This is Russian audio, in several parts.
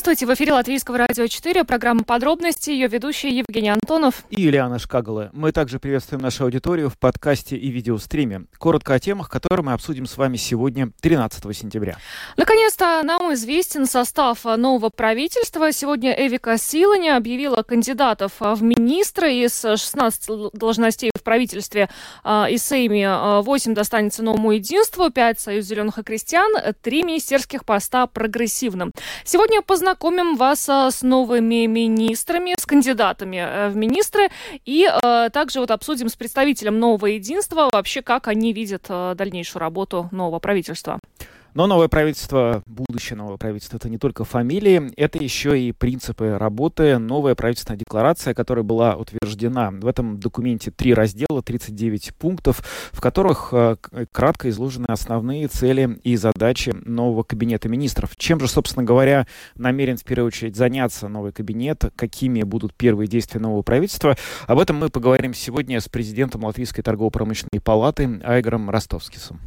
Здравствуйте, в эфире Латвийского радио 4, программа «Подробности», ее ведущий Евгений Антонов. И Юлиана Шкагала. Мы также приветствуем нашу аудиторию в подкасте и видеостриме. Коротко о темах, которые мы обсудим с вами сегодня, 13 сентября. Наконец-то нам известен состав нового правительства. Сегодня Эвика Силани объявила кандидатов в министры из 16 должностей в правительстве и Сейме. 8 достанется новому единству, 5 Союз зеленых и крестьян, 3 министерских поста прогрессивным. Сегодня познакомим вас а, с новыми министрами, с кандидатами э, в министры, и э, также вот обсудим с представителем нового единства вообще, как они видят э, дальнейшую работу нового правительства. Но новое правительство, будущее новое правительство, это не только фамилии, это еще и принципы работы. Новая правительственная декларация, которая была утверждена. В этом документе три раздела, 39 пунктов, в которых э, кратко изложены основные цели и задачи нового кабинета министров. Чем же, собственно говоря, намерен в первую очередь заняться новый кабинет, какими будут первые действия нового правительства. Об этом мы поговорим сегодня с президентом Латвийской торгово-промышленной палаты Айгором Ростовскисом.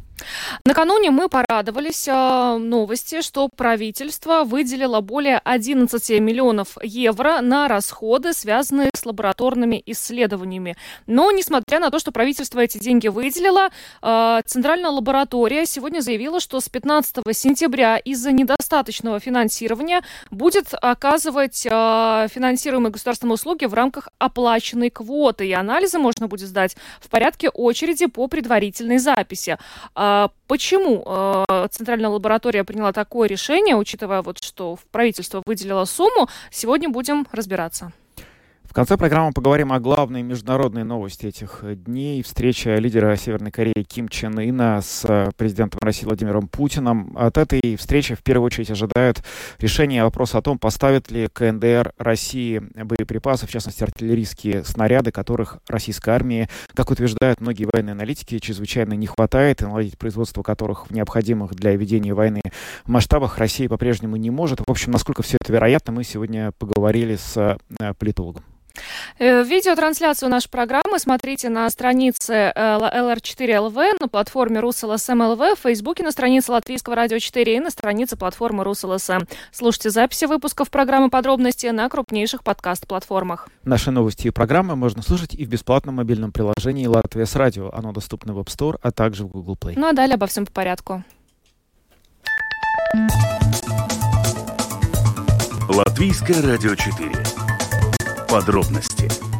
Накануне мы порадовались э, новости, что правительство выделило более 11 миллионов евро на расходы, связанные с лабораторными исследованиями. Но, несмотря на то, что правительство эти деньги выделило, э, Центральная лаборатория сегодня заявила, что с 15 сентября из-за недостаточного финансирования будет оказывать э, финансируемые государственные услуги в рамках оплаченной квоты. И анализы можно будет сдать в порядке очереди по предварительной записи. А почему э, Центральная лаборатория приняла такое решение, учитывая вот, что правительство выделило сумму, сегодня будем разбираться. В конце программы поговорим о главной международной новости этих дней. Встреча лидера Северной Кореи Ким Чен Ына с э, президентом России Владимиром Путиным. От этой встречи в первую очередь ожидают решения вопроса о том, поставит ли КНДР России боеприпасы, в частности артиллерийские снаряды, которых российской армии, как утверждают многие военные аналитики, чрезвычайно не хватает, и наладить производство которых в необходимых для ведения войны масштабах Россия по-прежнему не может. В общем, насколько все это вероятно, мы сегодня поговорили с э, политологом. Э, видеотрансляцию нашей программы смотрите на странице LR4.LV, э, на платформе Rus.LSM.lv, в Фейсбуке на странице Латвийского радио 4 и на странице платформы Rus.LSM. Слушайте записи выпусков программы «Подробности» на крупнейших подкаст-платформах. Наши новости и программы можно слушать и в бесплатном мобильном приложении «Latvijas Radio». Оно доступно в App Store, а также в Google Play. Ну а далее обо всем по порядку. Латвийское радио 4 подробности.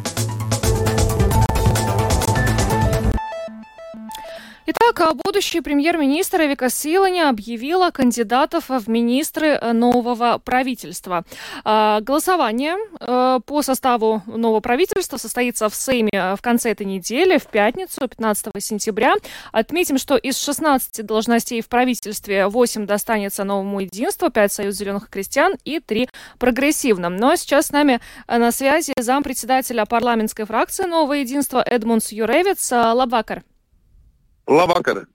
Итак, а будущий премьер-министр Эвика Силани объявила кандидатов в министры э, нового правительства. А, голосование э, по составу нового правительства состоится в Сейме э, в конце этой недели, в пятницу, 15 сентября. Отметим, что из 16 должностей в правительстве 8 достанется новому единству, 5 Союз зеленых крестьян и 3 прогрессивным. Но сейчас с нами на связи зампредседателя парламентской фракции нового единства Эдмундс Юревец. Лабакар. Лабакар.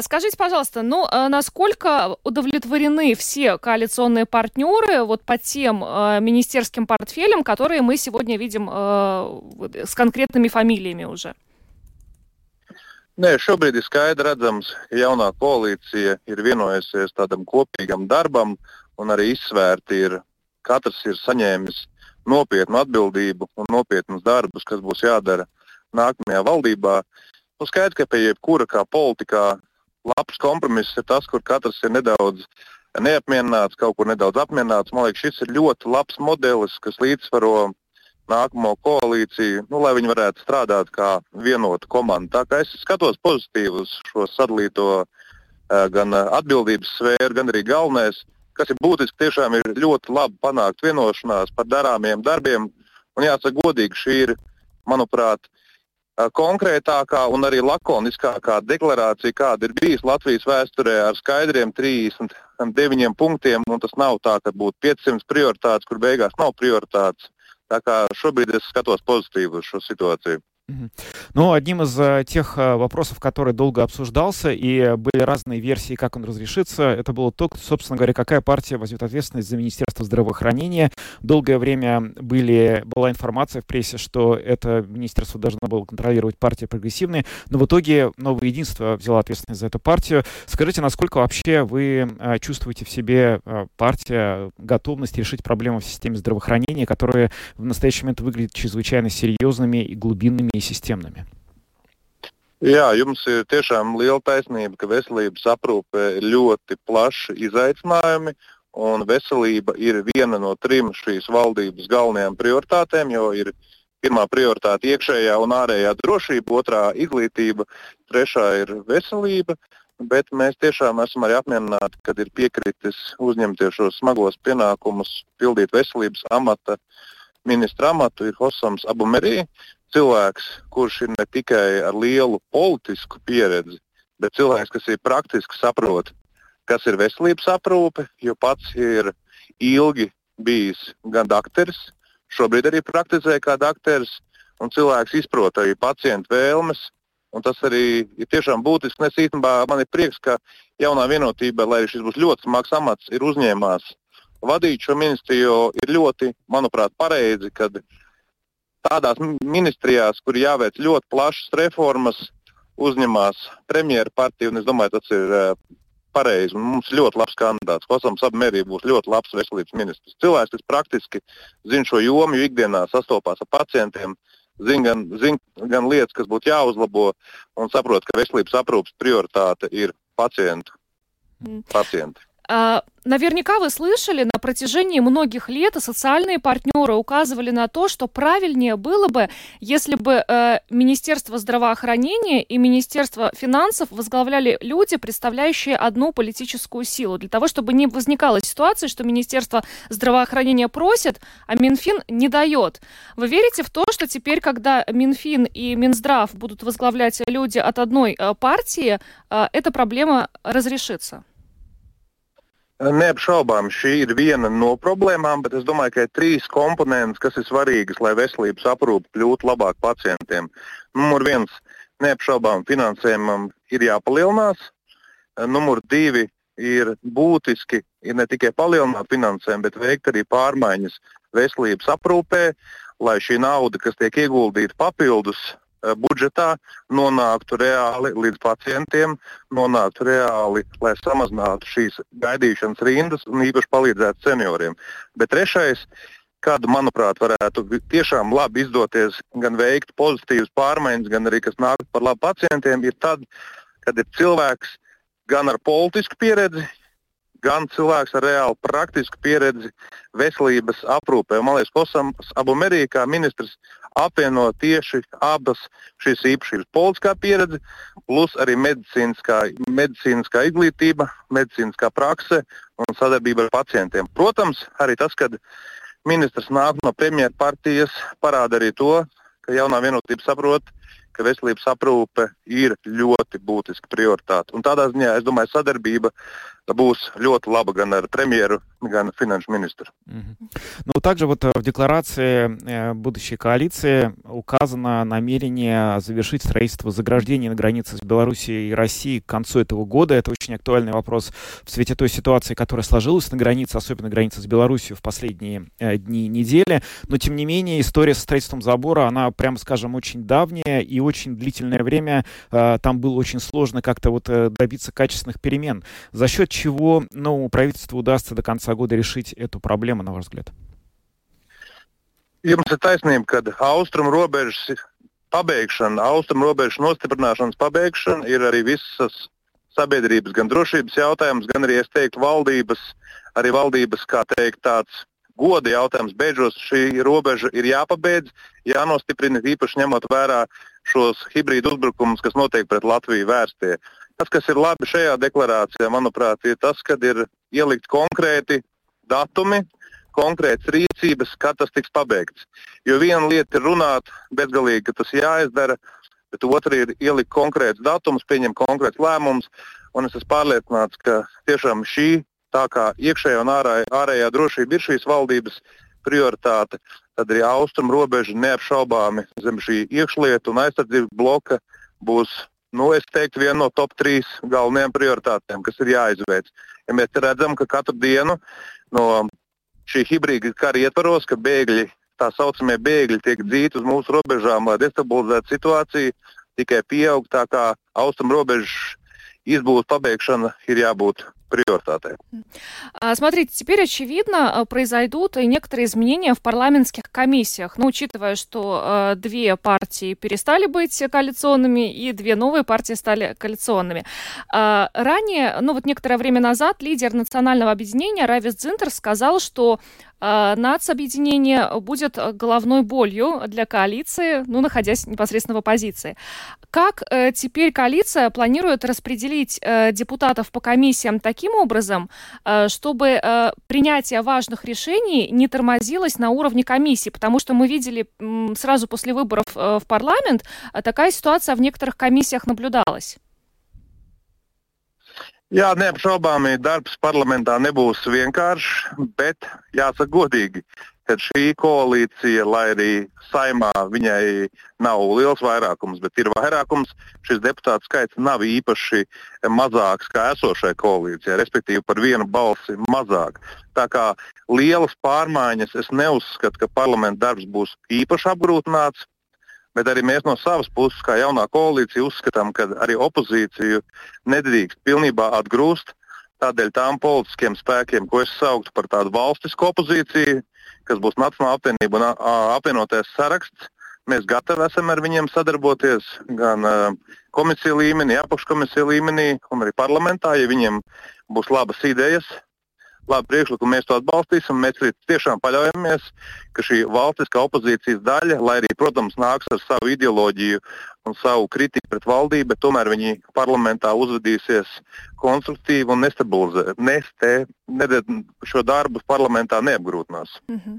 Скажите, пожалуйста, ну, а насколько удовлетворены все коалиционные партнеры вот по тем э, министерским портфелям, которые мы сегодня видим э, с конкретными фамилиями уже? Nē, šobrīd ir skaidrs, redzams, ka jaunā koalīcija ir vienojusies tādam kopīgam darbam, un arī izsvērti ir, katrs ir saņēmis nopietnu atbildību un nopietnus darbus, kas būs jādara nākamajā valdībā. Uh, Nu, skaidrs, ka pie jebkura kā politikā labs kompromiss ir tas, kur katrs ir nedaudz neapmierināts, kaut kur nedaudz apmierināts. Man liekas, šis ir ļoti labs modelis, kas līdzsvaro nākamo koalīciju, nu, lai viņi varētu strādāt kā vienota komanda. Tā kā es skatos pozitīvi uz šo sadalīto uh, gan atbildības sfēru, gan arī galvenais, kas ir būtiski, tiešām ir ļoti labi panākt vienošanās par darāmiem darbiem. Un jāsaka godīgi, šī ir, manuprāt, konkrētākā un arī lakoniskākā deklarācija, kāda ir bijusi Latvijas vēsturē ar skaidriem 39 punktiem. Tas nav tā, ka būtu 500 prioritātes, kur beigās nav prioritātes. Tā kā šobrīd es skatos pozitīvi uz šo situāciju. Ну, одним из uh, тех uh, вопросов, который долго обсуждался, и были разные версии, как он разрешится, это было то, собственно говоря, какая партия возьмет ответственность за Министерство здравоохранения. Долгое время были, была информация в прессе, что это министерство должно было контролировать партия прогрессивная, но в итоге Новое Единство взяло ответственность за эту партию. Скажите, насколько вообще вы uh, чувствуете в себе партия готовность решить проблемы в системе здравоохранения, которые в настоящий момент выглядят чрезвычайно серьезными и глубинными и системными. Jā, jums ir tiešām liela taisnība, ka veselības aprūpe ir ļoti plaši izaicinājumi, un veselība ir viena no trim šīs valdības galvenajām prioritātēm, jo ir pirmā prioritāte iekšējā un ārējā drošība, otrā izglītība, trešā ir veselība. Bet mēs tiešām esam arī apmierināti, kad ir piekritis uzņemties šos smagos pienākumus, pildīt veselības amata ministra amatu, ir Hosams Abumerī, cilvēks, kurš ir ne tikai ar lielu politisku pieredzi, bet cilvēks, kas ir praktiski saprot, kas ir veselības aprūpe, jo pats ir ilgi bijis gan dakteris, šobrīd arī praktizē kā dakteris, un cilvēks izprot arī pacientu vēlmes. Un tas arī ir tiešām būtiski. Es īstenībā man ir prieks, ka jaunā vienotība, lai šis būs ļoti smags amats, ir uzņēmās vadīt šo ministriju. Ir ļoti, manuprāt, pareizi, kad tādās ministrijās, kur jāveic ļoti plašas reformas, uzņemās premjeras partija. Es domāju, tas ir uh, pareizi. Mums ir ļoti labs kandidāts. Kosams Abmērī būs ļoti labs veselības ministrs. Cilvēks, kas praktiski zina šo jomu, jo ikdienā sastopās ar pacientiem, zina gan, zin, gan lietas, kas būtu jāuzlabo, un saprot, ka veselības aprūpas prioritāte ir pacientu. Mm. Pacienti. А, наверняка вы слышали, на протяжении многих лет социальные партнеры указывали на то, что правильнее было бы, если бы э, Министерство здравоохранения и Министерство финансов возглавляли люди, представляющие одну политическую силу, для того, чтобы не возникала ситуация, что Министерство здравоохранения просит, а Минфин не дает. Вы верите в то, что теперь, когда Минфин и Минздрав будут возглавлять люди от одной э, партии, э, эта проблема разрешится? Neapšaubām šī ir viena no problēmām, bet es domāju, ka ir trīs komponentes, kas ir svarīgas, lai veselības aprūpe kļūtu labāk pacientiem. Numur viens - neapšaubām finansējumam ir jāpalielinās. Numur divi ir būtiski ir ne tikai palielināt finansējumu, bet veikt arī pārmaiņas veselības aprūpē, lai šī nauda, kas tiek ieguldīta papildus budžetā nonāktu reāli līdz pacientiem, nonāktu reāli, lai samazinātu šīs gaidīšanas rindas un īpaši palīdzētu senioriem. Bet trešais, kad, manuprāt, varētu tiešām labi izdoties gan veikt pozitīvas pārmaiņas, gan arī kas nāk par labu pacientiem, ir tad, kad ir cilvēks gan ar politisku pieredzi, gan cilvēks ar reāli praktisku pieredzi veselības aprūpē. Man liekas, Kosams Abumerī kā ministrs apvieno tieši abas šīs īpašības - politiskā pieredze, plus arī medicīniskā, medicīniskā izglītība, medicīniskā prakse un sadarbība ar pacientiem. Protams, arī tas, ka ministrs nāk no premjerpartijas, parāda arī to, ka jaunā vienotība saprot, ka veselības aprūpe ir ļoti būtiska prioritāte. Un tādā ziņā es domāju, sadarbība būs ļoti лаба gan ar премьеру, gan финансовым министром. Ну, также вот э, в декларации э, будущей коалиции указано намерение завершить строительство заграждений на границе с Белоруссией и Россией к концу этого года. Это очень актуальный вопрос в свете той ситуации, которая сложилась на границе, особенно границе с Белоруссией в последние э, дни недели. Но, тем не менее, история со строительством забора, она, прямо скажем, очень давняя и очень длительное время там было очень сложно как-то вот добиться качественных перемен. За счет чего новому правительству удастся до конца года решить эту проблему, на ваш взгляд? Jums ir taisnība, ka austrumu robežas pabeigšana, austrumu robežas nostiprināšanas pabeigšana ir arī visas sabiedrības, gan drošības jautājums, gan arī, es teiktu, valdības, arī valdības, kā teikt, tāds goda jautājums. Beidzot, šī robeža ir jāpabeidz, jānostiprina, īpaši ņemot vērā šos hibrīdu uzbrukumus, kas notiek pret Latviju vērstie. Tas, kas ir labi šajā deklarācijā, manuprāt, ir tas, ka ir ielikt konkrēti datumi, konkrētas rīcības, kad tas tiks pabeigts. Jo viena lieta ir runāt bezgalīgi, ka tas jāizdara, bet otra ir ielikt konkrēts datums, pieņemt konkrēts lēmums. Un es esmu pārliecināts, ka tiešām šī, tā kā iekšējā un ārā, ārējā drošība ir šīs valdības prioritāte, tad arī austrumu robeža neapšaubāmi zem šī iekšlietu un aizsardzības bloka būs, nu, es teiktu, viena no top trīs galvenajām prioritātēm, kas ir jāizveic. Ja mēs redzam, ka katru dienu no šī hibrīda kara ietvaros, ka bēgļi, tā saucamie bēgļi, tiek dzīti uz mūsu robežām, lai destabilizētu situāciju, tikai pieaug. Tā kā austrumu robežas izbūves pabeigšana ir jābūt приоритеты. Смотрите, теперь очевидно произойдут некоторые изменения в парламентских комиссиях. Но ну, учитывая, что э, две партии перестали быть коалиционными и две новые партии стали коалиционными. Э, ранее, ну вот некоторое время назад, лидер национального объединения Равис Дзинтер сказал, что э, нацобъединение будет головной болью для коалиции, ну, находясь непосредственно в оппозиции. Как э, теперь коалиция планирует распределить э, депутатов по комиссиям таким образом, э, чтобы э, принятие важных решений не тормозилось на уровне комиссии? Потому что мы видели сразу после выборов э, в парламент, такая ситуация в некоторых комиссиях наблюдалась. Jā, neapšaubāmi darbs parlamentā nebūs vienkāršs, bet jāsaka godīgi, ka šī koalīcija, lai arī saimā viņai nav liels vairākums, bet ir vairākums, šis deputātu skaits nav īpaši mazāks kā esošai koalīcijai, respektīvi par vienu balsi mazāk. Tā kā lielas pārmaiņas es neuzskatu, ka parlamenta darbs būs īpaši apgrūtināts. Bet arī mēs no savas puses, kā jaunā koalīcija, uzskatām, ka arī opozīciju nedrīkst pilnībā atgrūst. Tādēļ tām politiskiem spēkiem, ko es sauktu par tādu valstisku opozīciju, kas būs Nacionāla apvienība un apvienotais saraksts. Mēs gatavi esam ar viņiem sadarboties gan komisiju līmenī, apakškomisiju līmenī un arī parlamentā, ja viņiem būs labas idejas, labi priekšlikumi, mēs to atbalstīsim. Mēs tiešām paļaujamies, ka šī valstiskā opozīcijas daļa, lai arī, protams, nāks ar savu ideoloģiju un savu kritiku pret valdību, bet tomēr viņi parlamentā uzvedīsies konstruktīvi un nestabilizē, neste, ne, šo darbu parlamentā neapgrūtinās. Mm -hmm.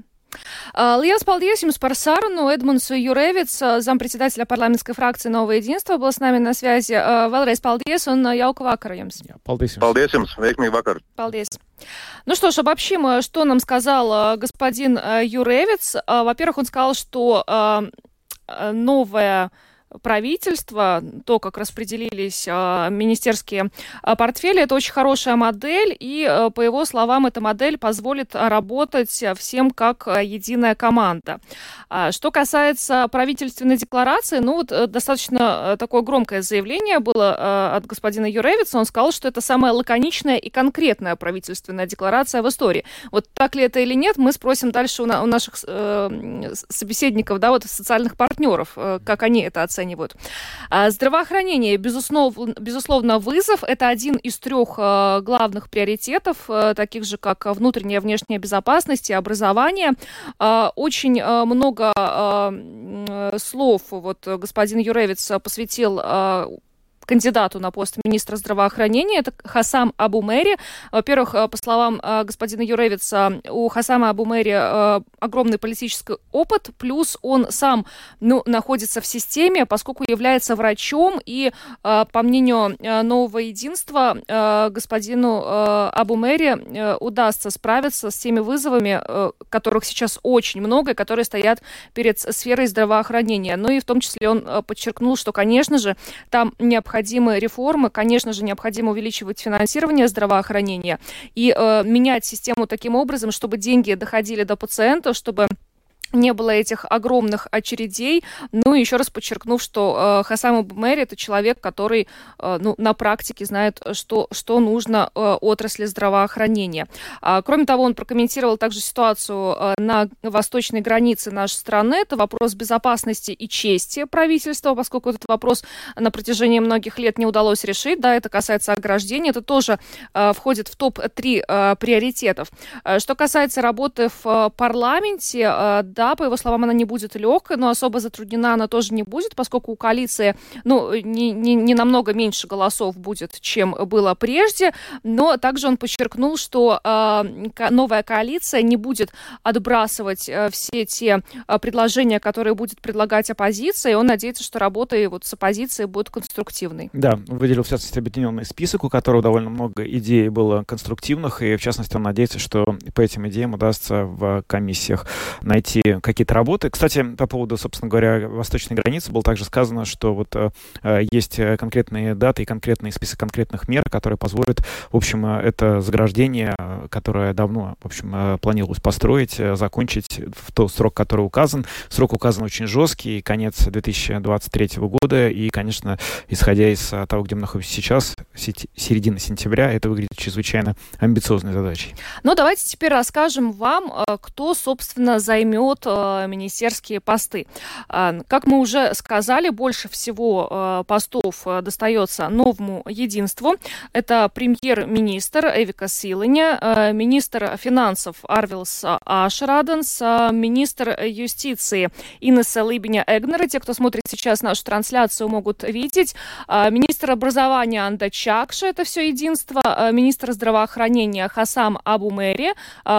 Liels paldies jums par sarunu. Edmunds Jurevits, зампредседателя парламентской фракции «Новое единство» был с нами на связи. Vēlreiz paldies un jauka vakara jums. Jā, paldies jums. Paldies jums. Veiksmīgi vakar. Paldies. Ну что ж, обобщим, что нам сказал господин Юревец. Во-первых, он сказал, что новая правительства, то, как распределились э, министерские э, портфели, это очень хорошая модель, и, э, по его словам, эта модель позволит работать всем как единая команда. А, что касается правительственной декларации, ну вот достаточно такое громкое заявление было от господина Юревица, он сказал, что это самая лаконичная и конкретная правительственная декларация в истории. Вот так ли это или нет, мы спросим дальше у, на, у наших э, собеседников, да, вот социальных партнеров, э, как они это оценивают оценивают. А, здравоохранение, безусловно, безусловно, вызов. Это один из трех а, главных приоритетов, а, таких же, как внутренняя и внешняя безопасность и образование. Очень много слов вот господин Юревец посвятил кандидату на пост министра здравоохранения. Это Хасам Абу Мэри. Во-первых, э, по словам э, господина Юревица, у Хасама Абу Мэри э, огромный политический опыт, плюс он сам ну, находится в системе, поскольку является врачом, и, по мнению нового единства, господину Абу Мэри удастся справиться с теми вызовами, которых сейчас очень много, и которые стоят перед сферой здравоохранения. Ну и в том числе он подчеркнул, что, конечно же, там необходимо необходимы реформы, конечно же, необходимо увеличивать финансирование здравоохранения и э, менять систему таким образом, чтобы деньги доходили до пациентов, чтобы не было этих огромных очередей. Ну еще раз подчеркнув, что э, Хасам Мэри это человек, который э, ну, на практике знает, что, что нужно э, отрасли здравоохранения. А, кроме того, он прокомментировал также ситуацию э, на восточной границе нашей страны. Это вопрос безопасности и чести правительства, поскольку этот вопрос на протяжении многих лет не удалось решить. Да, это касается ограждения. Это тоже э, входит в топ-3 э, приоритетов. Э, что касается работы в парламенте, э, да, по его словам, она не будет легкой, но особо затруднена она тоже не будет, поскольку у коалиции, ну, не, не, не намного меньше голосов будет, чем было прежде, но также он подчеркнул, что э, новая коалиция не будет отбрасывать э, все те э, предложения, которые будет предлагать оппозиция, и он надеется, что работа и вот с оппозицией будет конструктивной. Да, выделил, в частности, объединенный список, у которого довольно много идей было конструктивных, и, в частности, он надеется, что по этим идеям удастся в комиссиях найти вести какие-то работы. Кстати, по поводу, собственно говоря, восточной границы было также сказано, что вот есть конкретные даты и конкретный список конкретных мер, которые позволят, в общем, это заграждение, которое давно, в общем, планировалось построить, закончить в тот срок, который указан. Срок указан очень жесткий, конец 2023 года, и, конечно, исходя из того, где мы находимся сейчас, середина сентября, это выглядит чрезвычайно амбициозной задачей. Ну, давайте теперь расскажем вам, э, кто, собственно, займет э, министерские посты. Э, как мы уже сказали, больше всего постов достается новому единству. Это премьер-министр Эвика Силаня, министр финансов Арвилс Ашраденс, министр юстиции Инесса Лыбиня Эгнера. Те, кто смотрит сейчас нашу трансляцию, могут видеть. Министр образования Анда Чакша, это все единство. Министр здравоохранения Хасам Абу Мэри,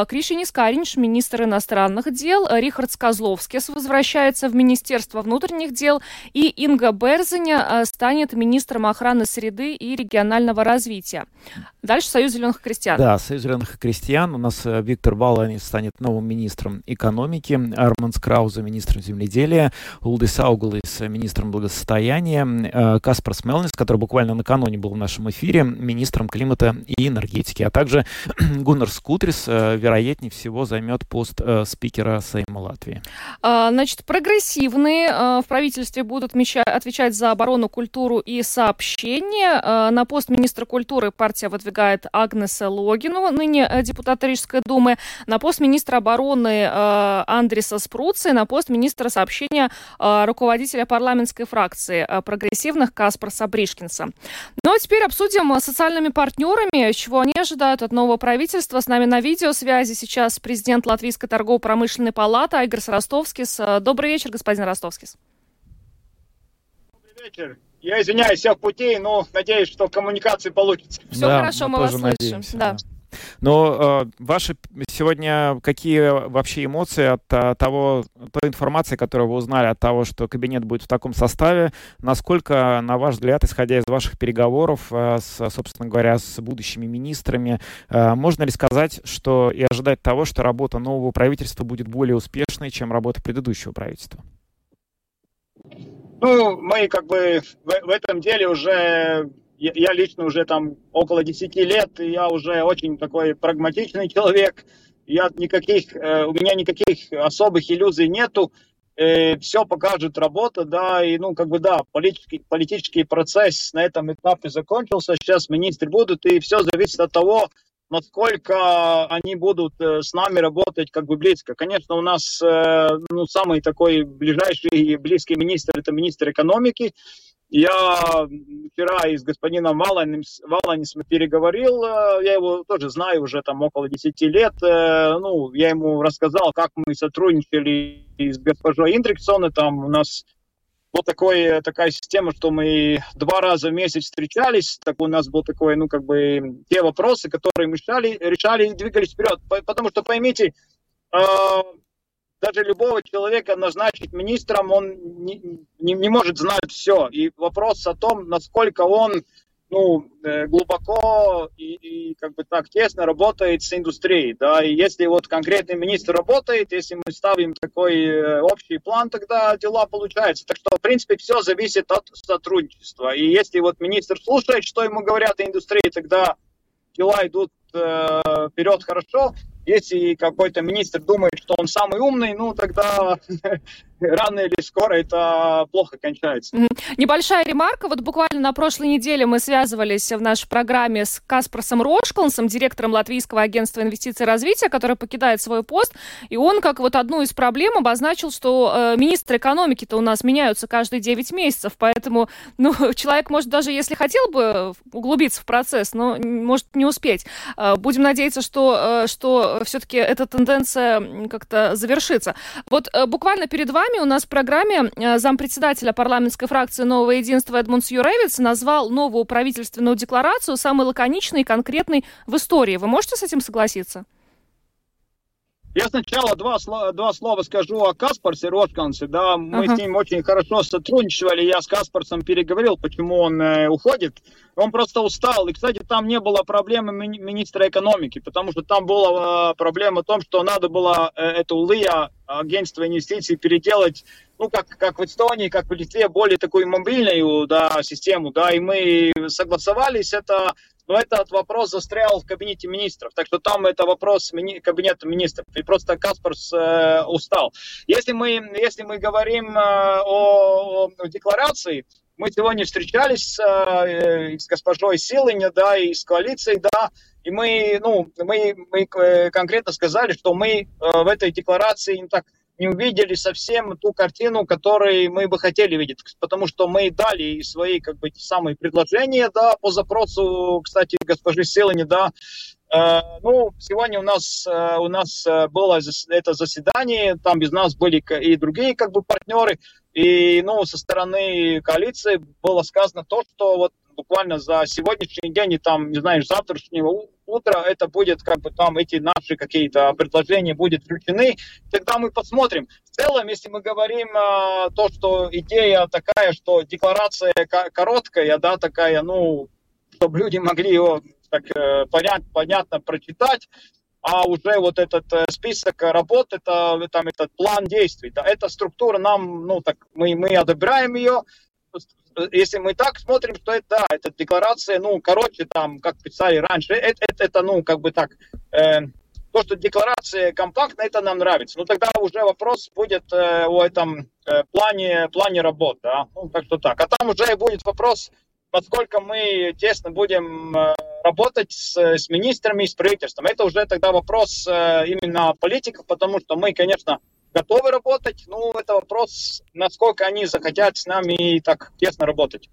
Кришинис Каринш, министр иностранных дел, Рихард Козловскис возвращается в Министерство внутренних дел, и Инга Берзиня станет министром охраны среды и регионального развития. Дальше Союз зеленых крестьян. Да, Союз зеленых крестьян. У нас э, Виктор Баланис станет новым министром экономики, Арман Крауза министром земледелия, Улдис Аугулис министром благосостояния, э, Каспар Смелнис, который буквально накануне был в нашем эфире, министром климата и энергетики, а также Гуннар Скутрис, э, вероятнее всего, займет пост спикера Сейма Латвии. А, значит, прогрессивные в правительстве будут отвечать за оборону, культуру и сообщения. На пост министра культуры партия выдвигает Агнеса Логину, ныне э, депутат Рижской думы, на пост министра обороны Андреса Спруца на пост министра сообщения руководителя парламентской фракции прогрессивных Каспарса Бришкинса. Ну а теперь обсудим с социальными партнерами, чего они ожидают от нового правительства. С нами на видеосвязи сейчас президент Латвийской торгово-промышленной палаты Айгар Ростовскис. Э, добрый вечер, господин Ростовскис. Добрый вечер. Я извиняюсь, всех путей, но надеюсь, что коммуникации получится. Все да, хорошо, мы, мы вас слышим. Надеемся, да. Но э, ваши сегодня какие вообще эмоции от, от того, той информации, которую вы узнали от того, что кабинет будет в таком составе? Насколько, на ваш взгляд, исходя из ваших переговоров, э, с, собственно говоря, с будущими министрами, э, можно ли сказать, что и ожидать того, что работа нового правительства будет более успешной, чем работа предыдущего правительства? Ну, мы как бы в, в этом деле уже, я, лично уже там около 10 лет, и я уже очень такой прагматичный человек, я никаких, э, у меня никаких особых иллюзий нету, э, все покажет работа, да, и, ну, как бы, да, политический, политический процесс на этом этапе закончился, сейчас министры будут, и все зависит от того, насколько они будут э, с нами работать как бы близко. Конечно, у нас э, ну, самый такой ближайший и близкий министр – это министр экономики. Я вчера и с господином Валанисом переговорил, э, я его тоже знаю уже там около 10 лет. Ну, я ему рассказал, как мы сотрудничали с госпожой Индриксон, там у нас была такой, такая система, что мы два раза в месяц встречались, так у нас был такой, ну, как бы, те вопросы, которые мы решали, решали и двигались вперед. Потому что, поймите, э, даже любого человека назначить министром, он не, не, не может знать все. И вопрос о том, насколько он ну, э, глубоко и, и как бы так тесно работает с индустрией, да, и если вот конкретный министр работает, если мы ставим такой э, общий план, тогда дела получаются. Так что, в принципе, все зависит от сотрудничества. И если вот министр слушает, что ему говорят о индустрии, тогда дела идут э, вперед хорошо. Если какой-то министр думает, что он самый умный, ну тогда рано или скоро это плохо кончается. Небольшая ремарка. Вот буквально на прошлой неделе мы связывались в нашей программе с Каспарсом Рошклансом, директором Латвийского агентства инвестиций и развития, который покидает свой пост. И он как вот одну из проблем обозначил, что э, министры экономики-то у нас меняются каждые 9 месяцев, поэтому ну, человек может даже если хотел бы углубиться в процесс, но может не успеть. Э, будем надеяться, что, э, что все-таки эта тенденция как-то завершится. Вот э, буквально перед вами у нас в программе э, зампредседателя парламентской фракции «Новое единство» Эдмундс Юревиц назвал новую правительственную декларацию самой лаконичной и конкретной в истории. Вы можете с этим согласиться? Я сначала два, два слова скажу о Каспарсе Роткансе. Да, мы ага. с ним очень хорошо сотрудничали. Я с Каспарсом переговорил, почему он э, уходит. Он просто устал. И, кстати, там не было проблемы ми- министра экономики, потому что там была э, проблема в том, что надо было э, эту ЛИА, агентство инвестиций, переделать ну, как, как в Эстонии, как в Литве, более такую мобильную да, систему, да, и мы согласовались, это но этот вопрос застрял в кабинете министров. Так что там это вопрос мини- кабинета министров. И просто Каспарс э, устал. Если мы, если мы говорим э, о, о декларации, мы сегодня встречались э, с госпожой Силыня, да, и с коалицией, да, и мы, ну, мы, мы э, конкретно сказали, что мы э, в этой декларации не так не увидели совсем ту картину, которую мы бы хотели видеть, потому что мы дали свои как бы самые предложения, да, по запросу, кстати, госпожи Селани, да, э, ну, сегодня у нас, э, у нас э, было это заседание, там без нас были и другие как бы партнеры, и, ну, со стороны коалиции было сказано то, что вот буквально за сегодняшний день и там, не знаю, завтрашнего утра это будет как бы там эти наши какие-то предложения будут включены, тогда мы посмотрим. В целом, если мы говорим э, то, что идея такая, что декларация короткая, да, такая, ну, чтобы люди могли его так э, понят, понятно прочитать, а уже вот этот э, список работ, это там этот план действий, да, эта структура нам, ну так мы мы одобряем ее, если мы так смотрим, что это, да, эта декларация, ну, короче, там, как писали раньше, это, это, это ну, как бы так, э, то, что декларация компактная, это нам нравится. Ну, тогда уже вопрос будет э, о этом э, плане, плане работ, да, ну, так что так. А там уже будет вопрос, насколько мы тесно будем э, работать с, с министрами и с правительством. Это уже тогда вопрос э, именно политиков, потому что мы, конечно, готовы работать. Ну, это вопрос, насколько они захотят с нами так тесно работать.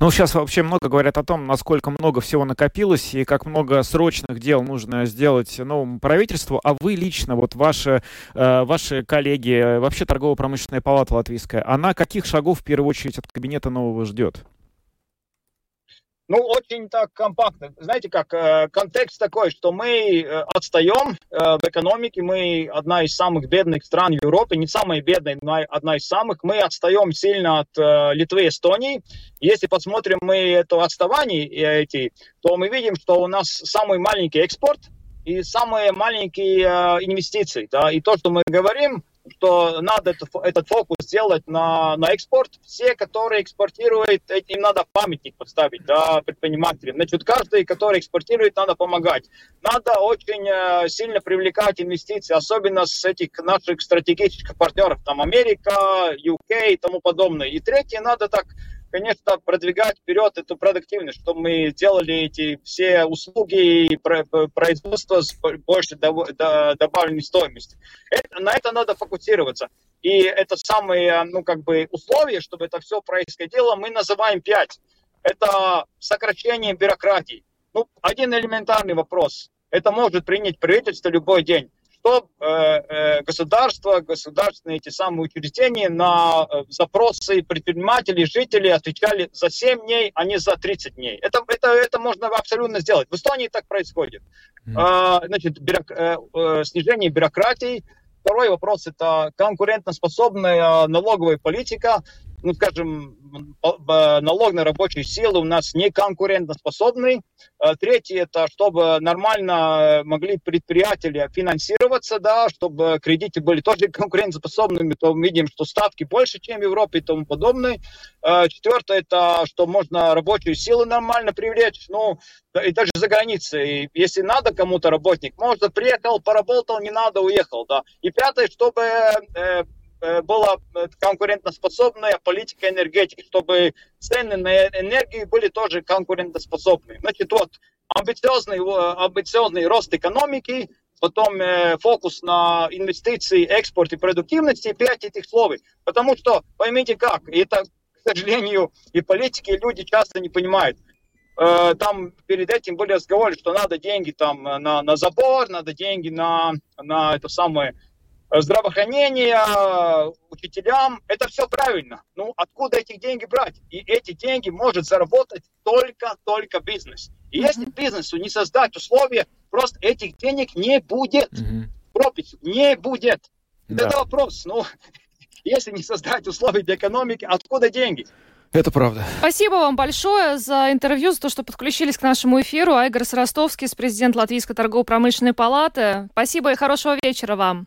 Ну, сейчас вообще много говорят о том, насколько много всего накопилось и как много срочных дел нужно сделать новому правительству. А вы лично, вот ваши, э, ваши коллеги, вообще торгово-промышленная палата латвийская, она каких шагов в первую очередь от кабинета нового ждет? Ну, очень так компактно. Знаете как, э, контекст такой, что мы э, отстаем э, в экономике, мы одна из самых бедных стран в Европе, не самая бедная, но одна из самых. Мы отстаем сильно от Литвы и Эстонии. Если посмотрим мы это отставание эти, то мы видим, что у нас самый маленький экспорт и самые маленькие инвестиции. Да? И то, что мы говорим, что надо этот, фокус сделать на, на экспорт. Все, которые экспортируют, им надо памятник поставить, да, предпринимателям. Значит, каждый, который экспортирует, надо помогать. Надо очень э, сильно привлекать инвестиции, особенно с этих наших стратегических партнеров, там Америка, UK и тому подобное. И третье, надо так конечно, продвигать вперед эту продуктивность, чтобы мы делали эти все услуги и производство с большей добавленной стоимостью. На это надо фокусироваться. И это самые, ну, как бы, условия, чтобы это все происходило, мы называем пять. Это сокращение бюрократии. Ну, один элементарный вопрос. Это может принять правительство любой день что э, э, государство, государственные эти самые учреждения на э, запросы предпринимателей, жителей отвечали за 7 дней, а не за 30 дней. Это, это, это можно абсолютно сделать. В Эстонии так происходит. Mm. Значит, бюрок, снижение бюрократии. Второй вопрос – это конкурентоспособная налоговая политика ну, скажем, налог на рабочую силу у нас не конкурентоспособный. А третье, это чтобы нормально могли предприятия финансироваться, да, чтобы кредиты были тоже конкурентоспособными, то мы видим, что ставки больше, чем в Европе и тому подобное. А четвертое, это что можно рабочую силу нормально привлечь, ну, и даже за границей. Если надо кому-то работник, можно приехал, поработал, не надо, уехал, да. И пятое, чтобы Э, была конкурентоспособная политика энергетики, чтобы цены на энергию были тоже конкурентоспособны. Значит, вот амбициозный, амбициозный рост экономики, потом э, фокус на инвестиции, экспорт и продуктивности, пять этих слов. Потому что, поймите как, это, к сожалению, и политики, и люди часто не понимают. Э, там перед этим были разговоры, что надо деньги там на, на забор, надо деньги на, на это самое здравоохранение, учителям, это все правильно. Ну, откуда этих деньги брать? И эти деньги может заработать только-только бизнес. И mm-hmm. если бизнесу не создать условия, просто этих денег не будет. Mm-hmm. прописью не будет. Да. Это вопрос, ну, если не создать условия для экономики, откуда деньги? Это правда. Спасибо вам большое за интервью, за то, что подключились к нашему эфиру. Айгорс Ростовский, президент Латвийской торгово-промышленной палаты. Спасибо и хорошего вечера вам.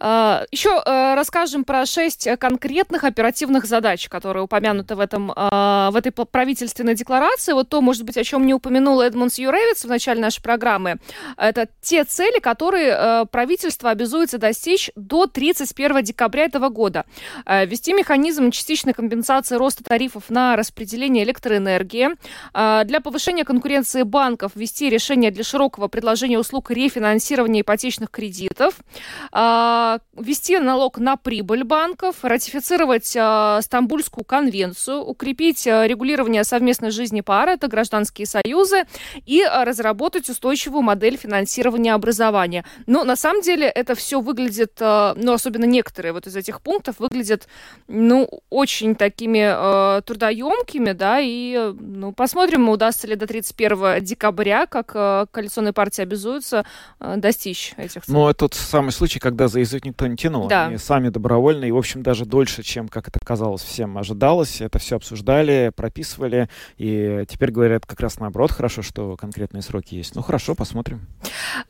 А, Еще э, расскажем про шесть конкретных оперативных задач, которые упомянуты в, этом, а, в этой правительственной декларации. Вот то, может быть, о чем не упомянул Эдмундс Юревиц в начале нашей программы. Это те цели, которые правительство обязуется достичь до 31 декабря этого года. Ввести механизм частичной компенсации роста тарифов на распределение электроэнергии. Для повышения конкуренции банков ввести решение для широкого предложения услуг рефинансирования ипотечных кредитов ввести налог на прибыль банков, ратифицировать э, Стамбульскую конвенцию, укрепить э, регулирование совместной жизни пары, это гражданские союзы, и э, разработать устойчивую модель финансирования образования. Но на самом деле это все выглядит, ну, особенно некоторые вот из этих пунктов выглядят, ну, очень такими э, трудоемкими, да, и, ну, посмотрим, удастся ли до 31 декабря, как э, коалиционные партии обязуются, э, достичь этих целей. Ну, это тот самый случай, когда за язык никто не тянул. Да. Они сами добровольно, и, в общем, даже дольше, чем, как это казалось, всем ожидалось. Это все обсуждали, прописывали, и теперь говорят как раз наоборот, хорошо, что конкретные сроки есть. Ну, хорошо, посмотрим.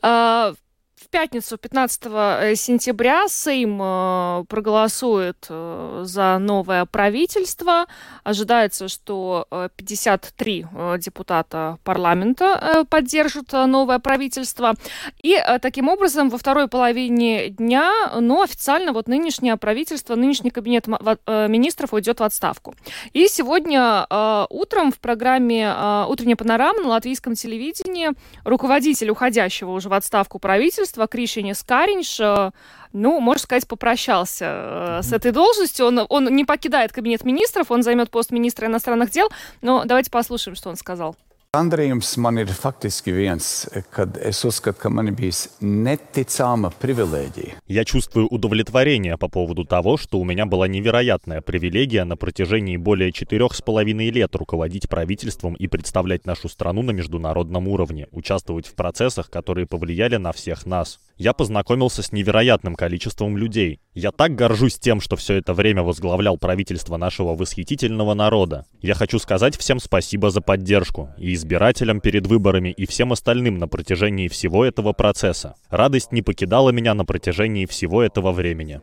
А, в пятницу, 15 э, сентября, Сейм э, проголосует э, за новое правительство. Ожидается, что 53 депутата парламента поддержат новое правительство. И таким образом во второй половине дня, ну, официально вот нынешнее правительство, нынешний кабинет министров уйдет в отставку. И сегодня утром в программе «Утренняя панорама» на латвийском телевидении руководитель уходящего уже в отставку правительства правительства Кришини Скаринш, э, ну, можно сказать, попрощался mm-hmm. с этой должностью. Он, он не покидает кабинет министров, он займет пост министра иностранных дел. Но давайте послушаем, что он сказал. Gandarījums man ir faktiski viens, kad es uzskatu, ka man bijis neticama привилегия. Я чувствую удовлетворение по поводу того, что у меня была невероятная привилегия на протяжении более четырех с половиной лет руководить правительством и представлять нашу страну на международном уровне, участвовать в процессах, которые повлияли на всех нас. Я познакомился с невероятным количеством людей. Я так горжусь тем, что все это время возглавлял правительство нашего восхитительного народа. Я хочу сказать всем спасибо за поддержку и избирателям перед выборами и всем остальным на протяжении всего этого процесса. Радость не покидала меня на протяжении всего этого времени.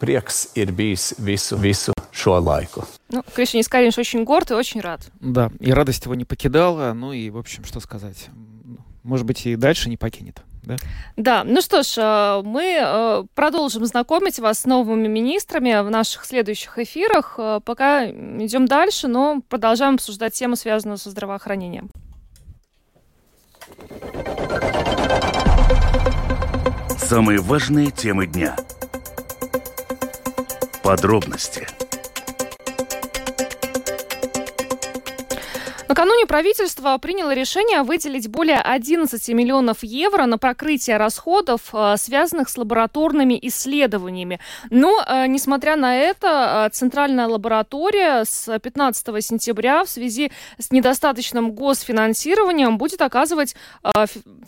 Prieks ir bijis visu, visu šo laikу. Ну, Кришин Искаринш очень горд и очень рад. Да, и радость его не покидала, ну и, в общем, что сказать, может быть, и дальше не покинет. Да? да, ну что ж, э, мы э, продолжим знакомить вас с новыми министрами в наших следующих эфирах. Э, пока идем дальше, но продолжаем обсуждать тему, связанную со здравоохранением. Самые важные темы дня. Подробности – Накануне правительство приняло решение выделить более 11 миллионов евро на прокрытие расходов, э, связанных с лабораторными исследованиями. Но, э, несмотря на это, э, Центральная лаборатория с 15 сентября в связи с недостаточным госфинансированием будет оказывать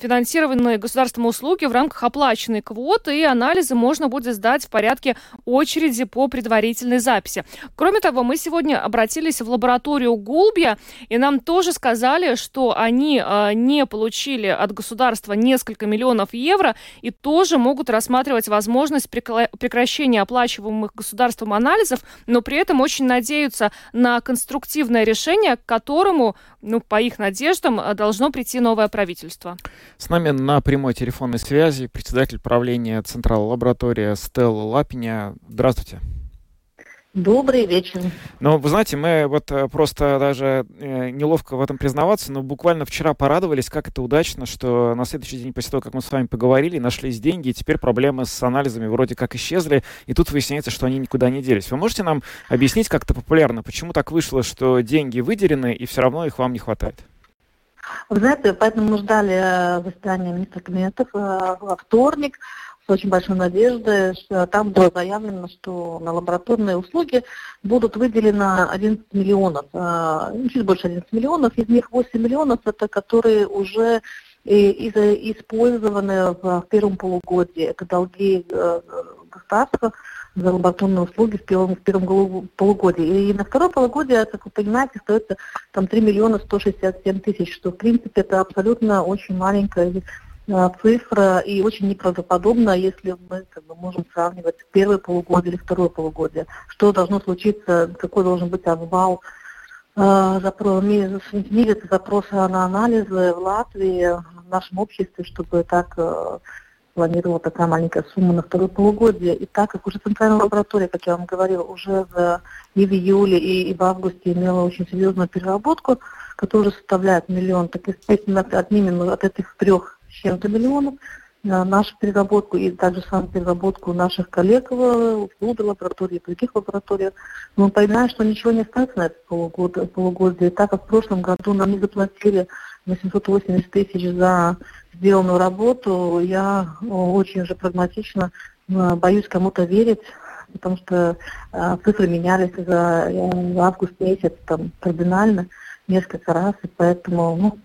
финансированные государством услуги в рамках оплаченной квоты, и анализы можно будет сдать в порядке очереди по предварительной записи. Кроме того, мы сегодня обратились в лабораторию Гулбия, и нам нам тоже сказали, что они э, не получили от государства несколько миллионов евро и тоже могут рассматривать возможность прекращения оплачиваемых государством анализов, но при этом очень надеются на конструктивное решение, к которому, ну, по их надеждам, должно прийти новое правительство. С нами на прямой телефонной связи председатель правления Центральной лаборатории Стелла Лапиня. Здравствуйте. Добрый вечер. Ну, вы знаете, мы вот э, просто даже э, неловко в этом признаваться, но буквально вчера порадовались, как это удачно, что на следующий день после того, как мы с вами поговорили, нашлись деньги, и теперь проблемы с анализами вроде как исчезли, и тут выясняется, что они никуда не делись. Вы можете нам объяснить как-то популярно, почему так вышло, что деньги выделены, и все равно их вам не хватает? Вы знаете, поэтому мы ждали э, заседания министра кабинетов во вторник, очень большой надеждой. Там было заявлено, что на лабораторные услуги будут выделено 11 миллионов, а, ну, чуть больше 11 миллионов, из них 8 миллионов это которые уже использованы в первом полугодии. Это долги э, государства за лабораторные услуги в первом, в первом полугодии. И на второе полугодие, как вы понимаете, остается там 3 миллиона 167 тысяч, что в принципе это абсолютно очень маленькая цифра и очень неправдоподобно, если мы как бы, можем сравнивать первое полугодие или второе полугодие. Что должно случиться, какой должен быть обвал э, запрос, месяц запроса на анализы в Латвии, в нашем обществе, чтобы так э, планировала такая маленькая сумма на второе полугодие. И так как уже центральная лаборатория, как я вам говорила, уже в, и в июле, и, и в августе имела очень серьезную переработку, которая составляет миллион, так естественно отнимем от этих трех чем-то миллионов на нашу переработку и также саму переработку наших коллег в Луды лаборатории и других лабораториях. Мы понимаем, что ничего не остается на это полугодие, полугодие. Так как в прошлом году нам не заплатили 880 тысяч за сделанную работу, я очень же прагматично э, боюсь кому-то верить, потому что э, цифры менялись за э, август месяц там кардинально несколько раз, и поэтому, ну,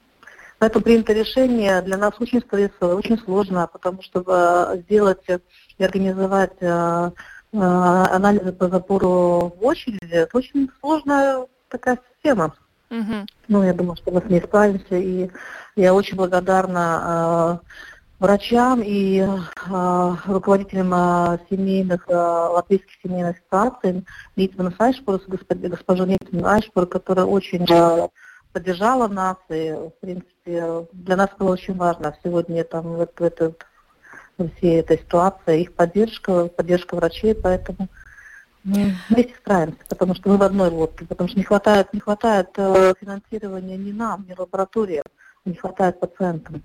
поэтому принято решение для нас очень стрессово, очень сложно, потому что сделать и организовать анализы по забору в очереди, это очень сложная такая система. Угу. Ну, я думаю, что мы с ней справимся. И я очень благодарна э, врачам и э, руководителям э, семейных, э, латвийских семейных ситуаций, Нитман Айшпур, госпожа Нитман Айшпур, которая очень э, поддержала нас. И, в принципе, для нас было очень важно сегодня там, в, в, этот, в всей этой ситуации их поддержка, поддержка врачей, поэтому мы вместе справимся, потому что мы в одной лодке, потому что не хватает, не хватает э, финансирования ни нам, ни лабораториям не хватает пациентам.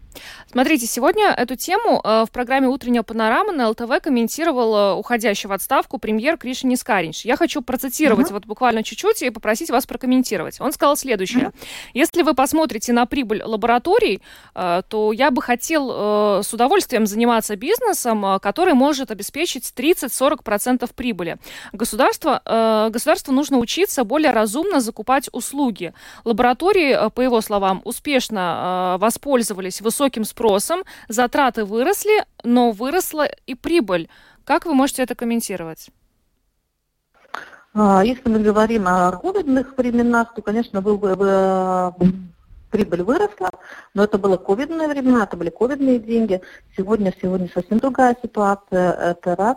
Смотрите, сегодня эту тему э, в программе «Утренняя панорама» на ЛТВ комментировал э, уходящий в отставку премьер Криши Нискаринч. Я хочу процитировать uh-huh. вот буквально чуть-чуть и попросить вас прокомментировать. Он сказал следующее. Uh-huh. Если вы посмотрите на прибыль лабораторий, э, то я бы хотел с удовольствием заниматься бизнесом, который может обеспечить 30-40% прибыли. Государство, государству нужно учиться более разумно закупать услуги. Лаборатории, по его словам, успешно Э, воспользовались высоким спросом, затраты выросли, но выросла и прибыль. Как вы можете это комментировать? А, если мы говорим о ковидных временах, то, конечно, был бы э, прибыль выросла, но это было ковидные времена, это были ковидные деньги. Сегодня, сегодня совсем другая ситуация, это раз.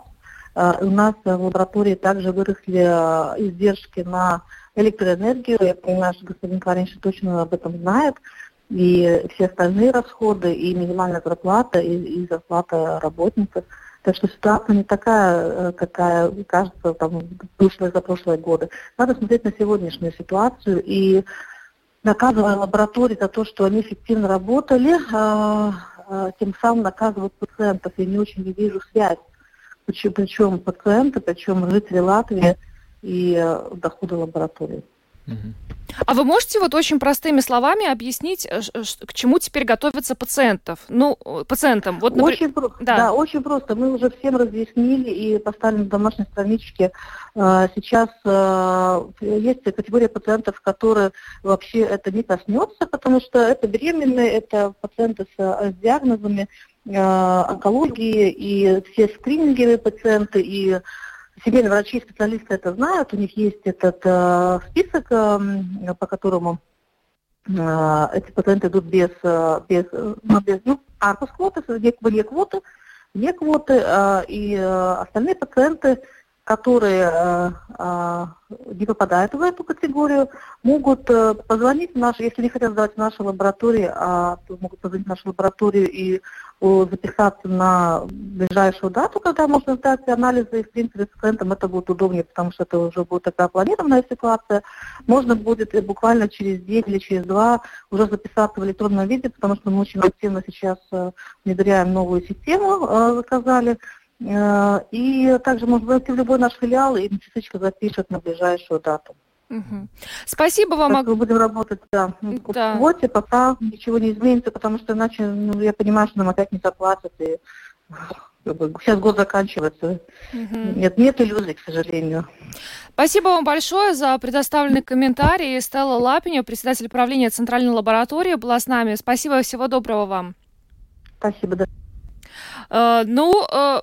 А, у нас в лаборатории также выросли э, издержки на электроэнергию. Я понимаю, что господин Каринш точно об этом знает и все остальные расходы, и минимальная зарплата, и, и зарплата работников. Так что ситуация не такая, э, какая кажется там прошлые за прошлые годы. Надо смотреть на сегодняшнюю ситуацию и наказывая лаборатории за то, что они эффективно работали, а, а, тем самым наказывают пациентов. Я не очень вижу связь. Причем, причем пациенты, причем жители Латвии и э, доходы лаборатории. А вы можете вот очень простыми словами объяснить, э, к чему теперь готовятся пациентов? Ну, э, пациентам. Вот, например... очень, про... да. да, очень просто. Мы уже всем разъяснили и поставили на домашней страничке. Э, сейчас есть категория пациентов, которые вообще это не коснется, потому что это беременные, это пациенты с диагнозами онкологии и все скрининговые пациенты и Семейные врачи и специалисты это знают, у них есть этот э, список, э, по которому э, эти пациенты идут без, э, без, ну, без ну, арпус квоты, вне квоты, вне квоты, э, и э, остальные пациенты которые э, э, не попадают в эту категорию, могут э, позвонить в нашу, если не хотят сдавать в лабораторию, а, то могут позвонить в нашу лабораторию и записаться на ближайшую дату, когда можно сдать анализы, и в принципе с клиентом это будет удобнее, потому что это уже будет такая планированная ситуация. Можно будет буквально через день или через два уже записаться в электронном виде, потому что мы очень активно сейчас внедряем новую систему, заказали. Э, и также можно зайти в любой наш филиал, и медсестричка запишет на ближайшую дату. Угу. Спасибо вам. Так, мы будем работать да, да. в квоте, пока ничего не изменится, потому что иначе ну, я понимаю, что нам опять не заплатят. И Сейчас год заканчивается. Угу. Нет, нет иллюзий, к сожалению. Спасибо вам большое за предоставленный комментарий. Стелла Лапиня, председатель правления Центральной лаборатории, была с нами. Спасибо, всего доброго вам. Спасибо. Да. Uh, ну, uh,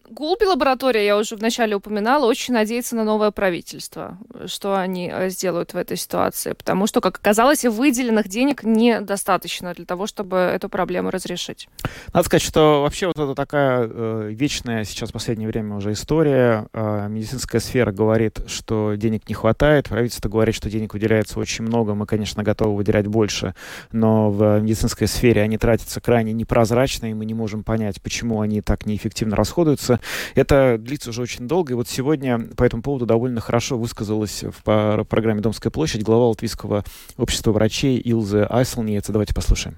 Гулби лаборатория, я уже вначале упоминала, очень надеется на новое правительство, что они э, сделают в этой ситуации, потому что, как оказалось, выделенных денег недостаточно для того, чтобы эту проблему разрешить. Надо сказать, что вообще вот это такая э, вечная сейчас в последнее время уже история. Э, медицинская сфера говорит, что денег не хватает, правительство говорит, что денег выделяется очень много, мы, конечно, готовы выделять больше, но в медицинской сфере они тратятся крайне непрозрачно, и мы не можем понять, почему они так неэффективно расходуются. Это длится уже очень долго, и вот сегодня по этому поводу довольно хорошо высказалась в программе «Домская площадь» глава Латвийского общества врачей Илза Айслниец. Давайте послушаем.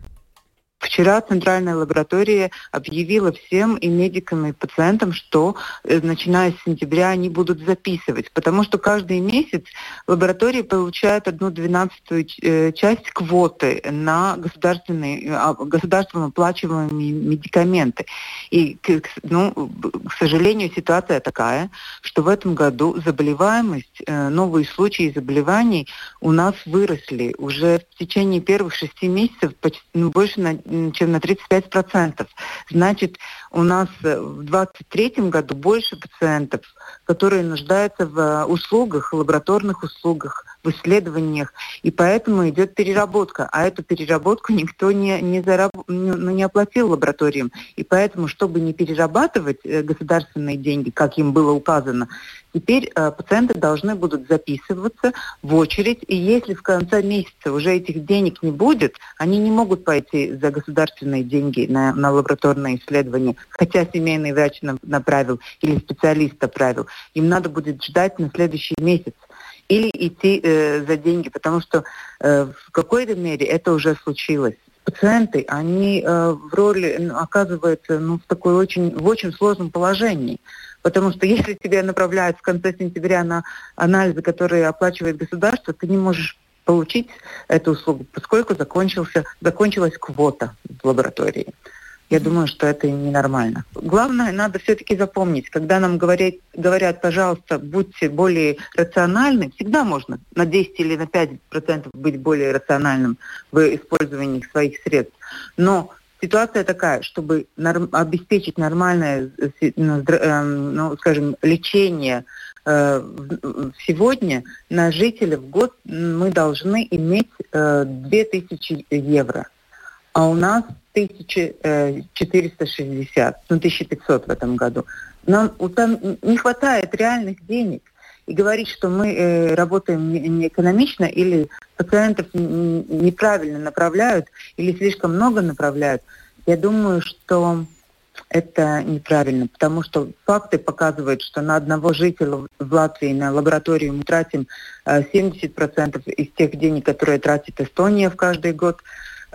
Вчера Центральная лаборатория объявила всем и медикам, и пациентам, что э, начиная с сентября они будут записывать, потому что каждый месяц лаборатории получают одну двенадцатую э, часть квоты на государственные, а, государством оплачиваемые медикаменты. И, ну, к сожалению, ситуация такая, что в этом году заболеваемость, э, новые случаи заболеваний у нас выросли. Уже в течение первых шести месяцев почти, ну, больше на чем на 35%. Значит, у нас э, в 2023 году больше пациентов, которые нуждаются в э, услугах, лабораторных услугах, в исследованиях, и поэтому идет переработка. А эту переработку никто не, не, зараб... ну, не оплатил лабораториям. И поэтому, чтобы не перерабатывать э, государственные деньги, как им было указано, теперь э, пациенты должны будут записываться в очередь, и если в конце месяца уже этих денег не будет, они не могут пойти за государственные деньги на, на лабораторные исследования, хотя семейный врач направил или специалист направил. Им надо будет ждать на следующий месяц или идти э, за деньги, потому что э, в какой-то мере это уже случилось. Пациенты, они э, в роли ну, оказываются ну, в такой очень, в очень сложном положении. Потому что если тебя направляют в конце сентября на анализы, которые оплачивает государство, ты не можешь получить эту услугу, поскольку закончился, закончилась квота в лаборатории. Я думаю, что это ненормально. Главное, надо все-таки запомнить, когда нам говорят, говорят, пожалуйста, будьте более рациональны, всегда можно на 10 или на 5 процентов быть более рациональным в использовании своих средств. Но ситуация такая, чтобы норм, обеспечить нормальное, э, ну, эм, ну, скажем, лечение э, сегодня на жителя в год мы должны иметь 2000 э, евро. А у нас 1460, ну 1500 в этом году. Нам там не хватает реальных денег. И говорить, что мы э, работаем не экономично или пациентов неправильно направляют или слишком много направляют, я думаю, что это неправильно, потому что факты показывают, что на одного жителя в Латвии на лабораторию мы тратим 70% э, из тех денег, которые тратит Эстония в каждый год.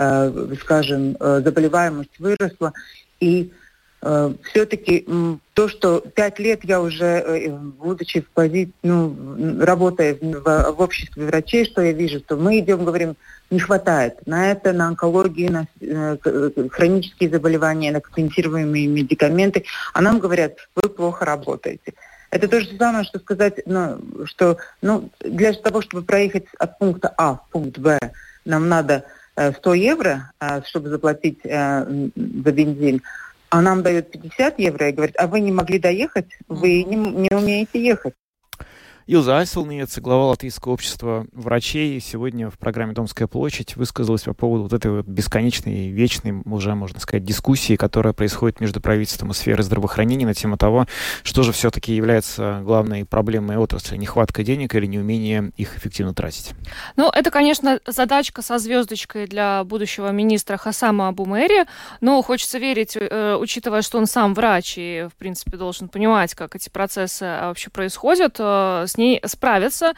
Э, скажем, э, заболеваемость выросла. И э, все-таки то, что пять лет я уже, будучи в позиции, ну, работая в, в обществе врачей, что я вижу, что мы идем, говорим, не хватает. На это, на онкологию, на хронические заболевания, на компенсируемые медикаменты. А нам говорят, вы плохо работаете. Это то же самое, что сказать, ну, что ну, для того, чтобы проехать от пункта А в пункт Б, нам надо 100 э, евро, э, чтобы заплатить э, за бензин, а нам дают 50 евро и говорят, а вы не могли доехать, вы не, не умеете ехать. Илза Айселниец, глава Латвийского общества врачей, сегодня в программе «Домская площадь» высказалась по поводу вот этой вот бесконечной, вечной, уже, можно сказать, дискуссии, которая происходит между правительством и сферой здравоохранения на тему того, что же все-таки является главной проблемой отрасли, нехватка денег или неумение их эффективно тратить. Ну, это, конечно, задачка со звездочкой для будущего министра Хасама Абумери, но хочется верить, э, учитывая, что он сам врач и, в принципе, должен понимать, как эти процессы вообще происходят, э, с ней справиться.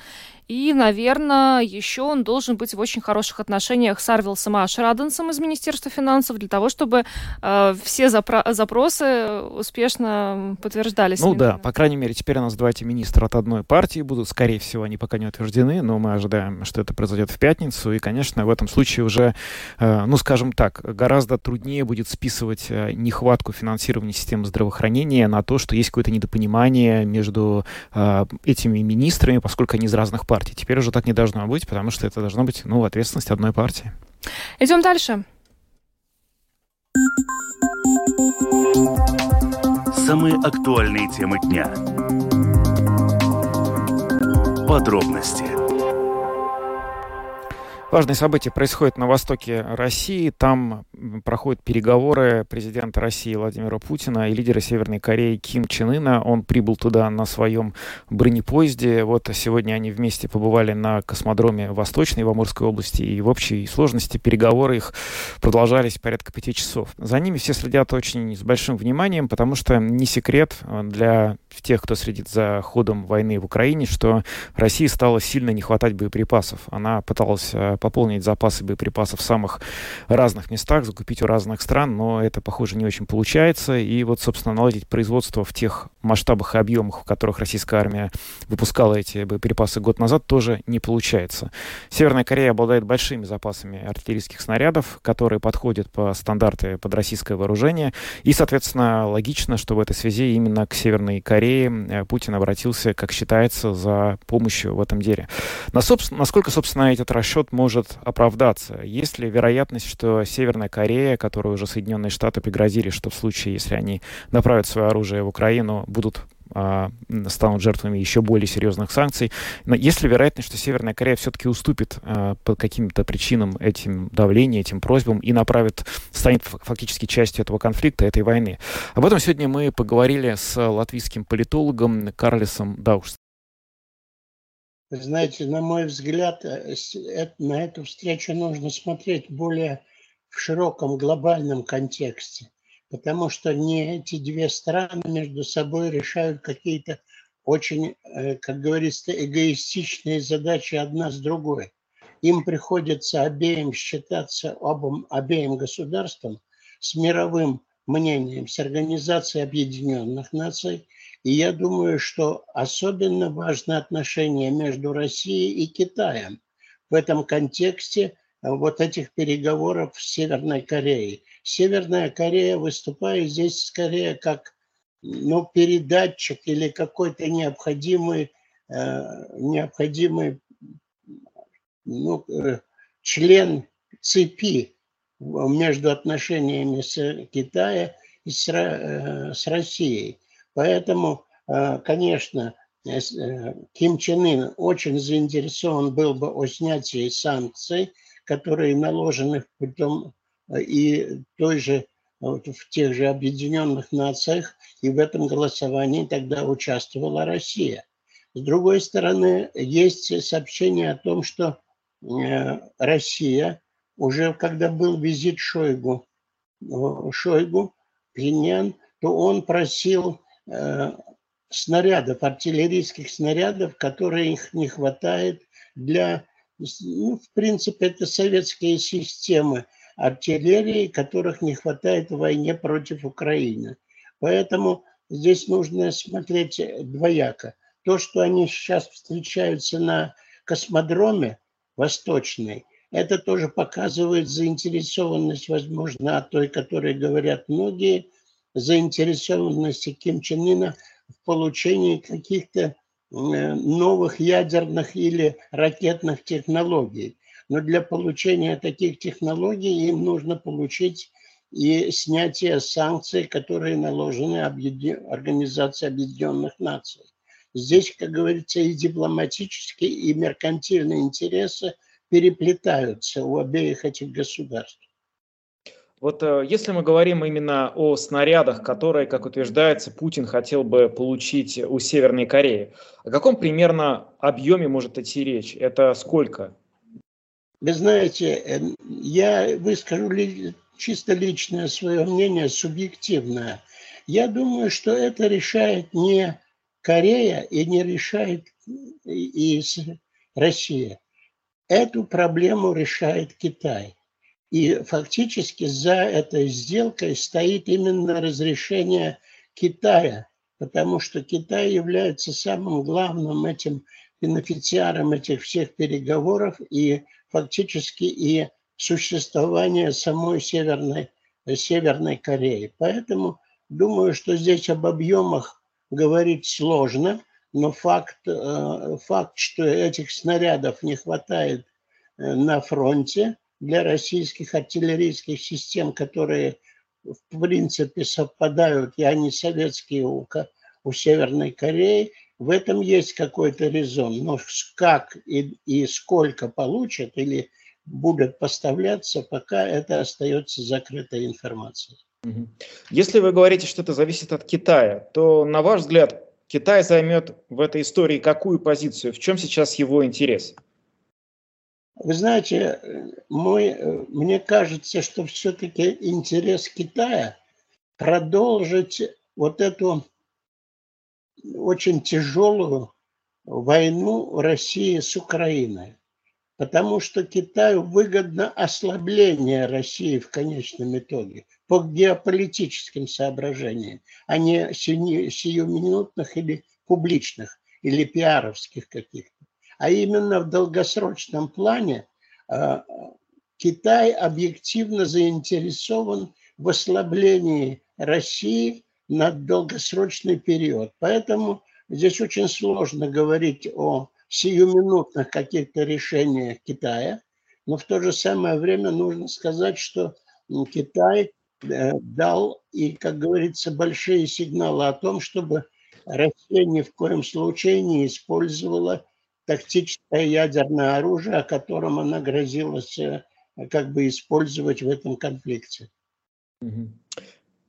И, наверное, еще он должен быть в очень хороших отношениях с Арвилсом Ашраденсом из Министерства финансов для того, чтобы э, все запро- запросы успешно подтверждались. Ну да, по крайней мере, теперь у нас два эти министра от одной партии будут. Скорее всего, они пока не утверждены, но мы ожидаем, что это произойдет в пятницу. И, конечно, в этом случае уже, э, ну, скажем так, гораздо труднее будет списывать э, нехватку финансирования системы здравоохранения на то, что есть какое-то недопонимание между э, этими министрами, поскольку они из разных партий. Теперь уже так не должно быть, потому что это должно быть, ну, ответственность одной партии. Идем дальше. Самые актуальные темы дня. Подробности Важные события происходят на востоке России. Там проходят переговоры президента России Владимира Путина и лидера Северной Кореи Ким Чен Ына. Он прибыл туда на своем бронепоезде. Вот сегодня они вместе побывали на космодроме Восточной в Амурской области. И в общей сложности переговоры их продолжались порядка пяти часов. За ними все следят очень с большим вниманием, потому что не секрет для тех, кто следит за ходом войны в Украине, что России стало сильно не хватать боеприпасов. Она пыталась э, пополнить запасы боеприпасов в самых разных местах, закупить у разных стран, но это, похоже, не очень получается. И вот, собственно, наладить производство в тех масштабах и объемах, в которых российская армия выпускала эти боеприпасы год назад, тоже не получается. Северная Корея обладает большими запасами артиллерийских снарядов, которые подходят по стандарты под российское вооружение. И, соответственно, логично, что в этой связи именно к Северной Корее э, Путин обратился, как считается, за помощью в этом деле. Насколько, собственно, этот расчет может может оправдаться? Есть ли вероятность, что Северная Корея, которую уже Соединенные Штаты пригрозили, что в случае, если они направят свое оружие в Украину, будут а, станут жертвами еще более серьезных санкций. Но есть ли вероятность, что Северная Корея все-таки уступит а, по каким-то причинам этим давлением, этим просьбам и направит, станет фактически частью этого конфликта, этой войны? Об этом сегодня мы поговорили с латвийским политологом Карлисом Даушем. Знаете, на мой взгляд, э, на эту встречу нужно смотреть более в широком глобальном контексте, потому что не эти две страны между собой решают какие-то очень, э, как говорится, эгоистичные задачи одна с другой. Им приходится обеим считаться, обом, обеим государствам, с мировым мнением, с Организацией Объединенных Наций – и я думаю, что особенно важно отношение между Россией и Китаем в этом контексте э, вот этих переговоров с Северной Кореей. Северная Корея выступает здесь скорее как ну, передатчик или какой-то необходимый, э, необходимый ну, э, член цепи между отношениями с Китаем и с, э, с Россией. Поэтому, э, конечно, э, э, Ким Чен Ын очень заинтересован был бы о снятии санкций, которые наложены путем и той же в тех же Объединенных Нациях, и в этом голосовании тогда участвовала Россия. С другой стороны, есть сообщение о том, что Россия, уже когда был визит Шойгу, Шойгу, Пинян, то он просил снарядов, артиллерийских снарядов, которые их не хватает для, ну, в принципе, это советские системы артиллерии, которых не хватает в войне против Украины. Поэтому здесь нужно смотреть двояко. То, что они сейчас встречаются на космодроме восточной, это тоже показывает заинтересованность, возможно, о той, которой говорят многие – заинтересованности Ким Чен Ына в получении каких-то э, новых ядерных или ракетных технологий. Но для получения таких технологий им нужно получить и снятие санкций, которые наложены Организацией Объединенных Наций. Здесь, как говорится, и дипломатические, и меркантильные интересы переплетаются у обеих этих государств. Вот э, если мы говорим именно о снарядах, которые, как утверждается, Путин хотел бы получить у Северной Кореи, о каком примерно объеме может идти речь? Это сколько? Вы знаете, э, я выскажу чисто личное свое мнение, субъективное. Я думаю, что это решает не Корея и не решает и, Россия. Эту проблему решает Китай. И фактически за этой сделкой стоит именно разрешение Китая, потому что Китай является самым главным этим бенефициаром этих всех переговоров и фактически и существования самой Северной, Северной Кореи. Поэтому думаю, что здесь об объемах говорить сложно, но факт, э, факт что этих снарядов не хватает э, на фронте для российских артиллерийских систем, которые в принципе совпадают, и они советские у, у Северной Кореи, в этом есть какой-то резон. Но как и, и сколько получат или будут поставляться, пока это остается закрытой информацией. Если вы говорите, что это зависит от Китая, то, на ваш взгляд, Китай займет в этой истории какую позицию? В чем сейчас его интерес? Вы знаете, мой, мне кажется, что все-таки интерес Китая продолжить вот эту очень тяжелую войну России с Украиной. Потому что Китаю выгодно ослабление России в конечном итоге по геополитическим соображениям, а не сиюминутных или публичных, или пиаровских каких-то. А именно в долгосрочном плане а, Китай объективно заинтересован в ослаблении России на долгосрочный период. Поэтому здесь очень сложно говорить о сиюминутных каких-то решениях Китая, но в то же самое время нужно сказать, что Китай э, дал и, как говорится, большие сигналы о том, чтобы Россия ни в коем случае не использовала тактическое ядерное оружие, о котором она грозилась э, как бы использовать в этом конфликте.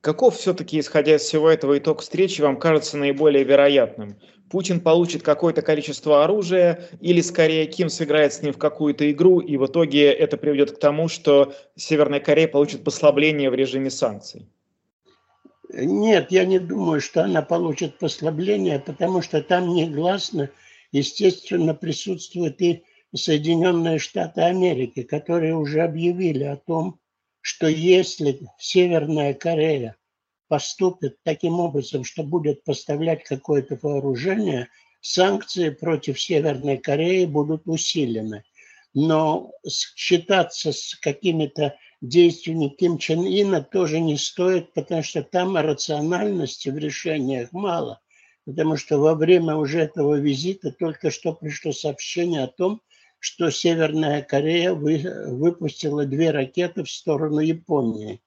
Каков все-таки, исходя из всего этого, итог встречи вам кажется наиболее вероятным? Путин получит какое-то количество оружия, или скорее Ким сыграет с ним в какую-то игру, и в итоге это приведет к тому, что Северная Корея получит послабление в режиме санкций? Нет, я не думаю, что она получит послабление, потому что там негласно, естественно, присутствуют и Соединенные Штаты Америки, которые уже объявили о том, что если Северная Корея поступит таким образом, что будет поставлять какое-то вооружение, санкции против Северной Кореи будут усилены. Но считаться с какими-то действиями Ким Чен Ина тоже не стоит, потому что там рациональности в решениях мало. Потому что во время уже этого визита только что пришло сообщение о том, что Северная Корея вы, выпустила две ракеты в сторону Японии.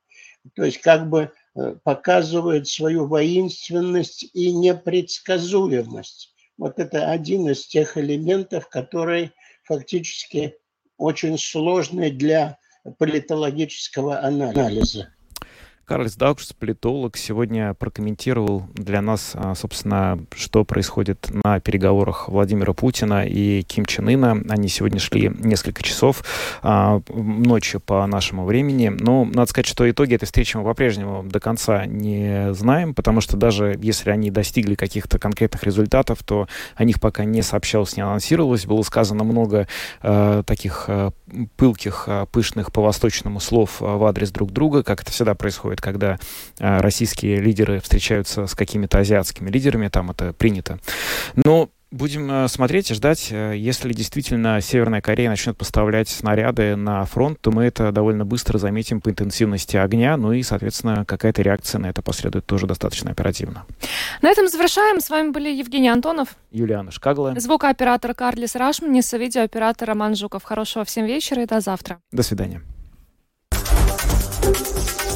То есть как бы э, показывает свою воинственность и непредсказуемость. Вот это один из тех элементов, который фактически очень сложный для политологического анализа. Карлис Даукшс, политолог, сегодня прокомментировал для нас, а, собственно, что происходит на переговорах Владимира Путина и Ким Чен Ына. Они сегодня шли несколько часов а, ночью по нашему времени. Но надо сказать, что итоги этой встречи мы по-прежнему до конца не знаем, потому что даже если они достигли каких-то конкретных результатов, то о них пока не сообщалось, не анонсировалось. Было сказано много э, таких пылких, пышных по-восточному слов в адрес друг друга, как это всегда происходит происходит, когда а, российские лидеры встречаются с какими-то азиатскими лидерами, там это принято. Но Будем а, смотреть и ждать. Э, если действительно Северная Корея начнет поставлять снаряды на фронт, то мы это довольно быстро заметим по интенсивности огня, ну и, соответственно, какая-то реакция на это последует тоже достаточно оперативно. На этом завершаем. С вами были Евгений Антонов, Юлиана Шкагла, звукооператор Карлис Рашманис, видеооператор Роман Жуков. Хорошего всем вечера и до завтра. До свидания.